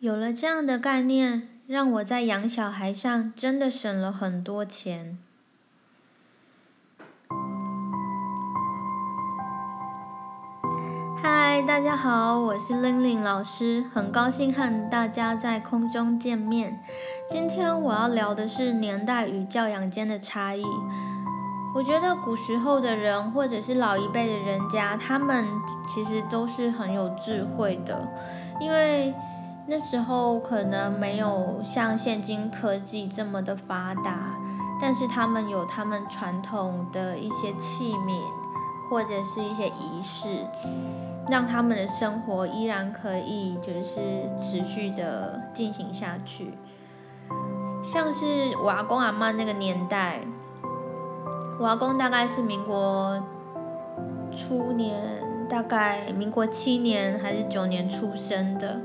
有了这样的概念，让我在养小孩上真的省了很多钱。嗨，大家好，我是玲玲老师，很高兴和大家在空中见面。今天我要聊的是年代与教养间的差异。我觉得古时候的人，或者是老一辈的人家，他们其实都是很有智慧的，因为那时候可能没有像现今科技这么的发达，但是他们有他们传统的一些器皿，或者是一些仪式。让他们的生活依然可以就是持续的进行下去，像是我阿公阿嬷那个年代，我阿公大概是民国初年，大概民国七年还是九年出生的，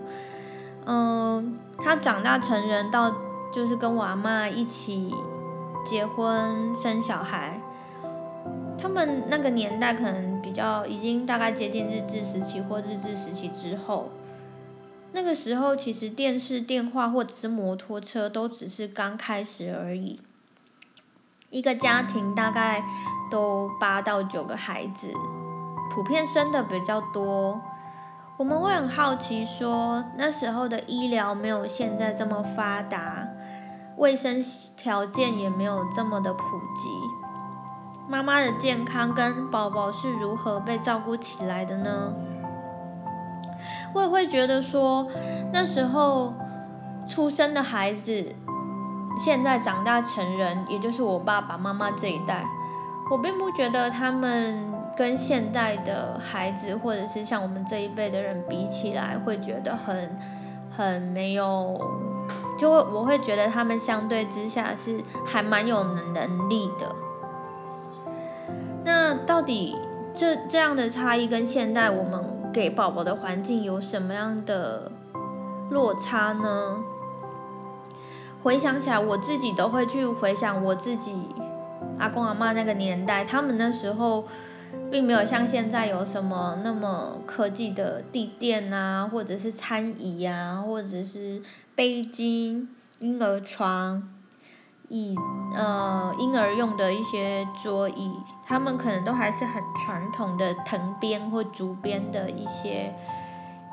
嗯，他长大成人到就是跟我阿嬷一起结婚生小孩。他们那个年代可能比较已经大概接近日治时期或日治时期之后，那个时候其实电视、电话或者是摩托车都只是刚开始而已。一个家庭大概都八到九个孩子，普遍生的比较多。我们会很好奇说，那时候的医疗没有现在这么发达，卫生条件也没有这么的普及。妈妈的健康跟宝宝是如何被照顾起来的呢？我也会觉得说，那时候出生的孩子，现在长大成人，也就是我爸爸妈妈这一代，我并不觉得他们跟现代的孩子，或者是像我们这一辈的人比起来，会觉得很很没有，就会我会觉得他们相对之下是还蛮有能力的。那到底这这样的差异跟现代我们给宝宝的环境有什么样的落差呢？回想起来，我自己都会去回想我自己阿公阿嬷那个年代，他们那时候并没有像现在有什么那么科技的地垫啊，或者是餐椅啊，或者是背巾、婴儿床。椅呃婴儿用的一些桌椅，他们可能都还是很传统的藤编或竹编的一些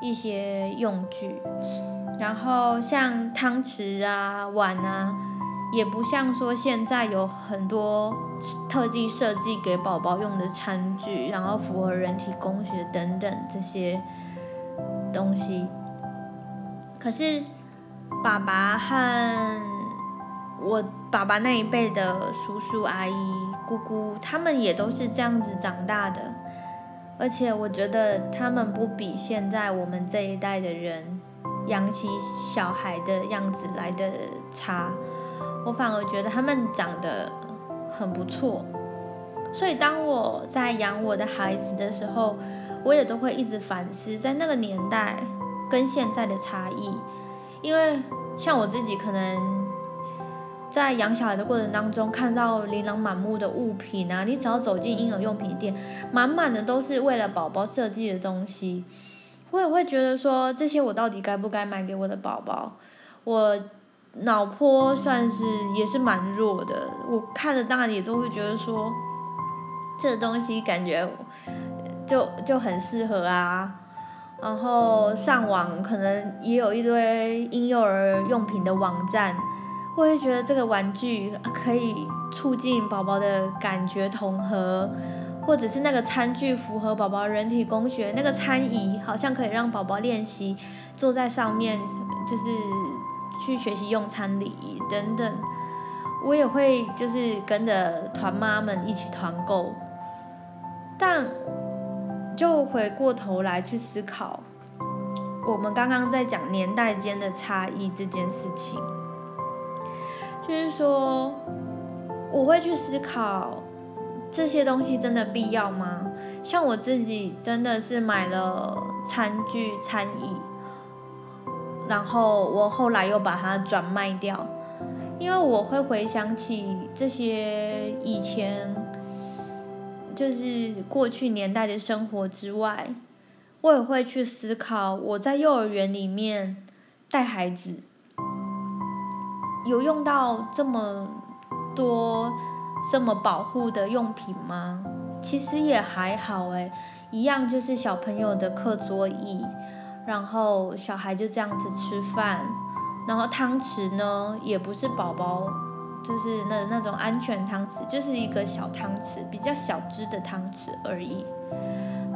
一些用具，然后像汤匙啊碗啊，也不像说现在有很多特地设计给宝宝用的餐具，然后符合人体工学等等这些东西。可是爸爸和我爸爸那一辈的叔叔阿姨、姑姑，他们也都是这样子长大的，而且我觉得他们不比现在我们这一代的人养起小孩的样子来的差，我反而觉得他们长得很不错。所以当我在养我的孩子的时候，我也都会一直反思在那个年代跟现在的差异，因为像我自己可能。在养小孩的过程当中，看到琳琅满目的物品啊，你只要走进婴儿用品店，满满的都是为了宝宝设计的东西。我也会觉得说，这些我到底该不该买给我的宝宝？我脑波算是也是蛮弱的，我看着当然也都会觉得说，这东西感觉就就很适合啊。然后上网可能也有一堆婴幼儿用品的网站。我会觉得这个玩具可以促进宝宝的感觉统合，或者是那个餐具符合宝宝人体工学，那个餐椅好像可以让宝宝练习坐在上面，就是去学习用餐礼仪等等。我也会就是跟着团妈们一起团购，但就回过头来去思考，我们刚刚在讲年代间的差异这件事情。就是说，我会去思考这些东西真的必要吗？像我自己真的是买了餐具、餐椅，然后我后来又把它转卖掉，因为我会回想起这些以前，就是过去年代的生活之外，我也会去思考我在幼儿园里面带孩子有用到这么多这么保护的用品吗？其实也还好诶，一样就是小朋友的课桌椅，然后小孩就这样子吃饭，然后汤匙呢也不是宝宝，就是那那种安全汤匙，就是一个小汤匙，比较小只的汤匙而已。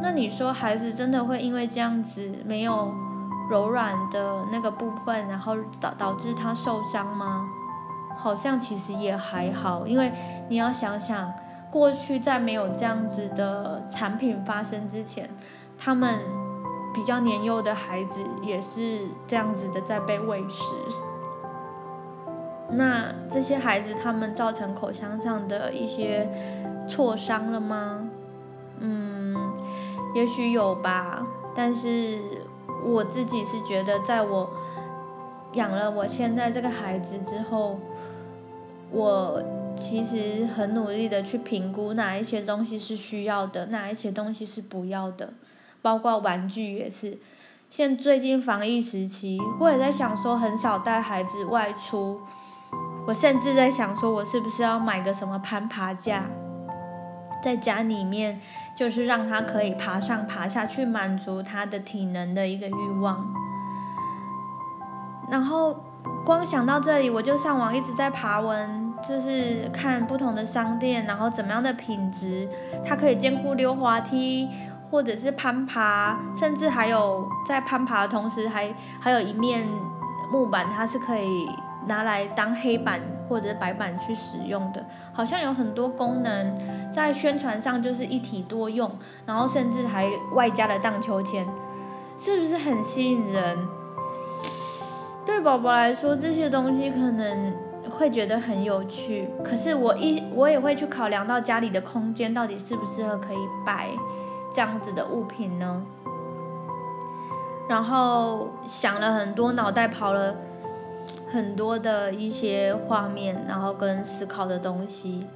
那你说孩子真的会因为这样子没有柔软的那个部分，然后导导致他受伤吗？好像其实也还好，因为你要想想，过去在没有这样子的产品发生之前，他们比较年幼的孩子也是这样子的在被喂食。那这些孩子他们造成口腔上的一些挫伤了吗？嗯，也许有吧，但是我自己是觉得，在我养了我现在这个孩子之后。我其实很努力的去评估哪一些东西是需要的，哪一些东西是不要的，包括玩具也是。现最近防疫时期，我也在想说很少带孩子外出，我甚至在想说我是不是要买个什么攀爬架，在家里面就是让他可以爬上爬下去，满足他的体能的一个欲望。然后光想到这里，我就上网一直在爬文。就是看不同的商店，然后怎么样的品质，它可以兼顾溜滑梯，或者是攀爬，甚至还有在攀爬的同时还还有一面木板，它是可以拿来当黑板或者白板去使用的。好像有很多功能在宣传上就是一体多用，然后甚至还外加了荡秋千，是不是很吸引人？对宝宝来说，这些东西可能。会觉得很有趣，可是我一我也会去考量到家里的空间到底适不适合可以摆这样子的物品呢？然后想了很多，脑袋跑了很多的一些画面，然后跟思考的东西。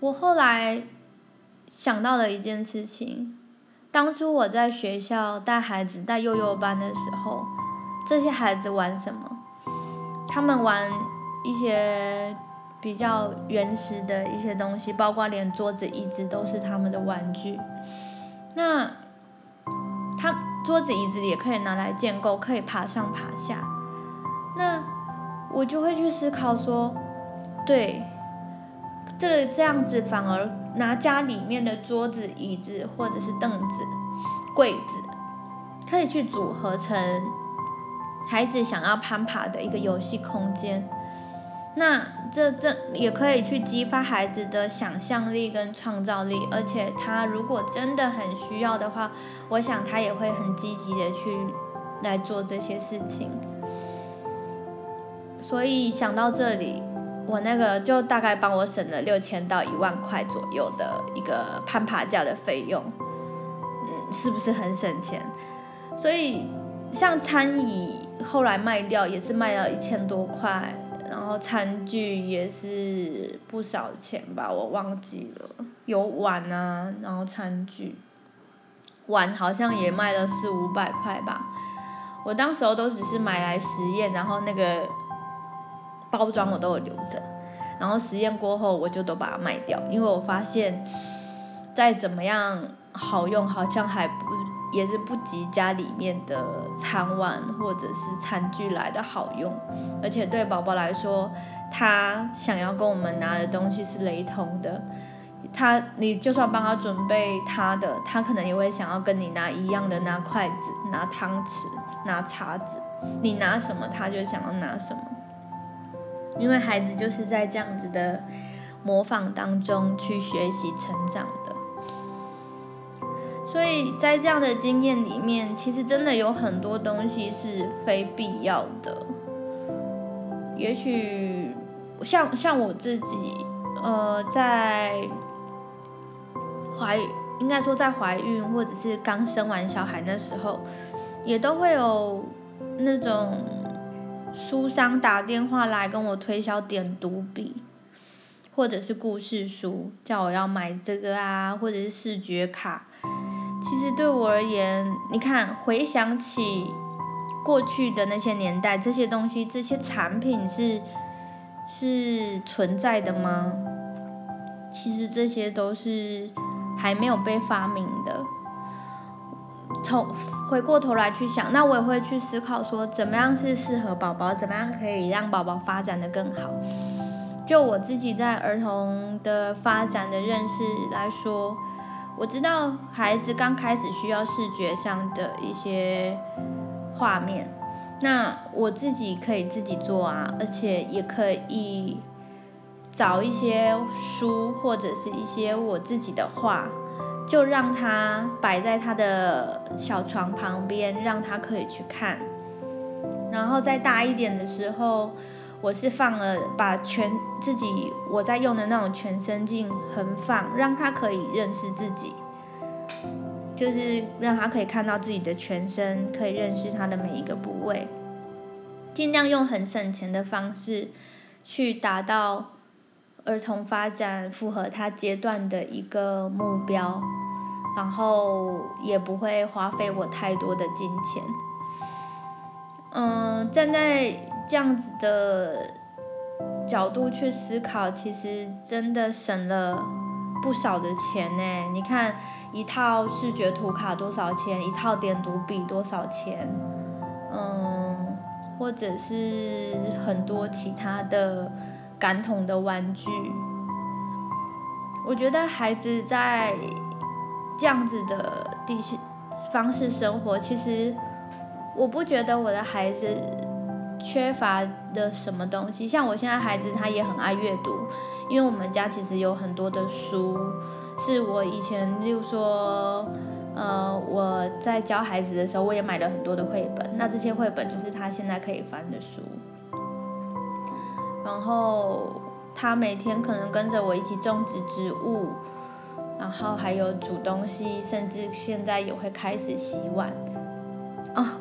我后来想到了一件事情，当初我在学校带孩子带幼幼班的时候，这些孩子玩什么？他们玩。一些比较原始的一些东西，包括连桌子、椅子都是他们的玩具。那他桌子、椅子也可以拿来建构，可以爬上爬下。那我就会去思考说，对，这这样子反而拿家里面的桌子、椅子或者是凳子、柜子，可以去组合成孩子想要攀爬的一个游戏空间。那这这也可以去激发孩子的想象力跟创造力，而且他如果真的很需要的话，我想他也会很积极的去来做这些事情。所以想到这里，我那个就大概帮我省了六千到一万块左右的一个攀爬架的费用，嗯，是不是很省钱？所以像餐椅后来卖掉也是卖了一千多块。然后餐具也是不少钱吧，我忘记了，有碗啊，然后餐具，碗好像也卖了四五百块吧。我当时候都只是买来实验，然后那个包装我都有留着，然后实验过后我就都把它卖掉，因为我发现再怎么样好用，好像还不。也是不及家里面的餐碗或者是餐具来的好用，而且对宝宝来说，他想要跟我们拿的东西是雷同的，他你就算帮他准备他的，他可能也会想要跟你拿一样的，拿筷子、拿汤匙、拿叉子，你拿什么他就想要拿什么，因为孩子就是在这样子的模仿当中去学习成长。所以在这样的经验里面，其实真的有很多东西是非必要的。也许像像我自己，呃，在怀应该说在怀孕或者是刚生完小孩那时候，也都会有那种书商打电话来跟我推销点读笔，或者是故事书，叫我要买这个啊，或者是视觉卡。其实对我而言，你看，回想起过去的那些年代，这些东西、这些产品是是存在的吗？其实这些都是还没有被发明的。从回过头来去想，那我也会去思考说，怎么样是适合宝宝，怎么样可以让宝宝发展得更好。就我自己在儿童的发展的认识来说，我知道孩子刚开始需要视觉上的一些画面，那我自己可以自己做啊，而且也可以找一些书或者是一些我自己的画。就让他摆在他的小床旁边，让他可以去看。然后再大一点的时候，我是放了把全自己我在用的那种全身镜横放，让他可以认识自己，就是让他可以看到自己的全身，可以认识他的每一个部位，尽量用很省钱的方式去达到。儿童发展符合他阶段的一个目标，然后也不会花费我太多的金钱。嗯，站在这样子的角度去思考，其实真的省了不少的钱呢。你看，一套视觉图卡多少钱？一套点读笔多少钱？嗯，或者是很多其他的。感统的玩具，我觉得孩子在这样子的地方式生活，其实我不觉得我的孩子缺乏的什么东西。像我现在孩子，他也很爱阅读，因为我们家其实有很多的书，是我以前，就说，呃，我在教孩子的时候，我也买了很多的绘本。那这些绘本就是他现在可以翻的书。然后他每天可能跟着我一起种植植物，然后还有煮东西，甚至现在也会开始洗碗。啊、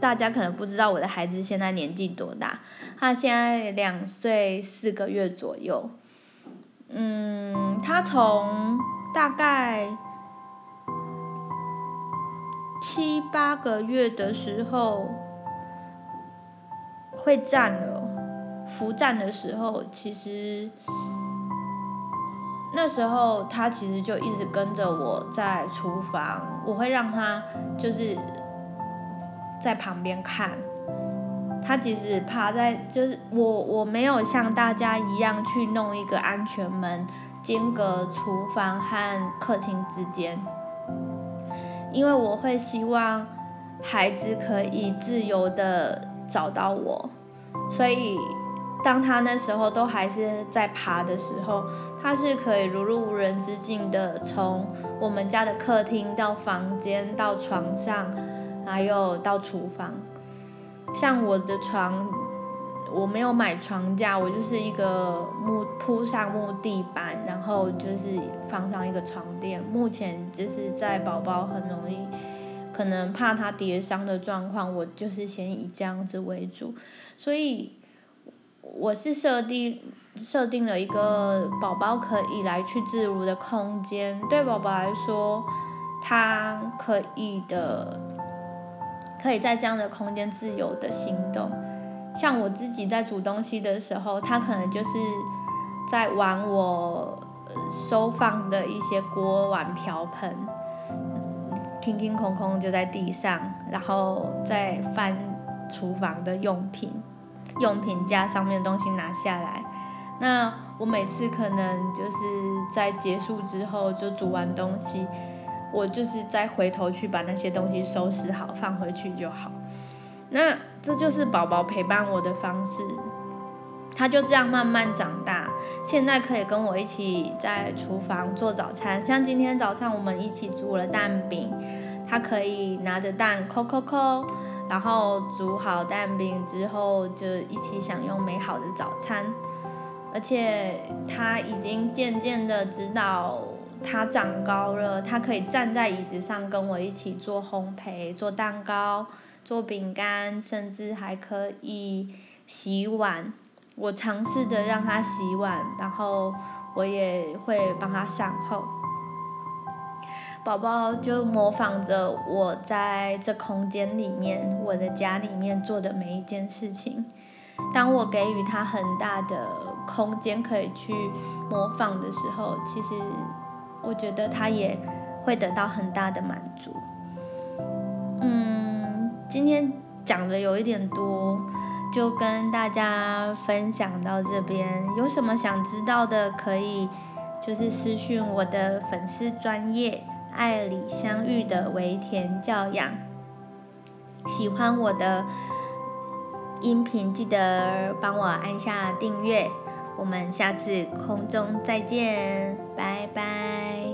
大家可能不知道我的孩子现在年纪多大，他现在两岁四个月左右。嗯，他从大概七八个月的时候会站了。扶站的时候，其实那时候他其实就一直跟着我在厨房，我会让他就是在旁边看。他即使趴在，就是我我没有像大家一样去弄一个安全门，间隔厨房和客厅之间，因为我会希望孩子可以自由的找到我，所以。当他那时候都还是在爬的时候，他是可以如入无人之境的从我们家的客厅到房间到床上，还有到厨房。像我的床，我没有买床架，我就是一个木铺上木地板，然后就是放上一个床垫。目前就是在宝宝很容易可能怕他跌伤的状况，我就是先以这样子为主，所以。我是设定设定了一个宝宝可以来去自如的空间，对宝宝来说，他可以的，可以在这样的空间自由的行动。像我自己在煮东西的时候，他可能就是在玩我收放的一些锅碗瓢盆，空空空空就在地上，然后再翻厨房的用品。用品架上面的东西拿下来，那我每次可能就是在结束之后就煮完东西，我就是再回头去把那些东西收拾好放回去就好。那这就是宝宝陪伴我的方式，他就这样慢慢长大，现在可以跟我一起在厨房做早餐，像今天早上我们一起煮了蛋饼，他可以拿着蛋抠抠抠。然后煮好蛋饼之后，就一起享用美好的早餐。而且他已经渐渐的知道，他长高了，他可以站在椅子上跟我一起做烘焙、做蛋糕、做饼干，甚至还可以洗碗。我尝试着让他洗碗，然后我也会帮他善后。宝宝就模仿着我在这空间里面，我的家里面做的每一件事情。当我给予他很大的空间可以去模仿的时候，其实我觉得他也会得到很大的满足。嗯，今天讲的有一点多，就跟大家分享到这边。有什么想知道的，可以就是私讯我的粉丝专业爱里相遇的微甜教养。喜欢我的。音频记得帮我按下订阅，我们下次空中再见，拜拜。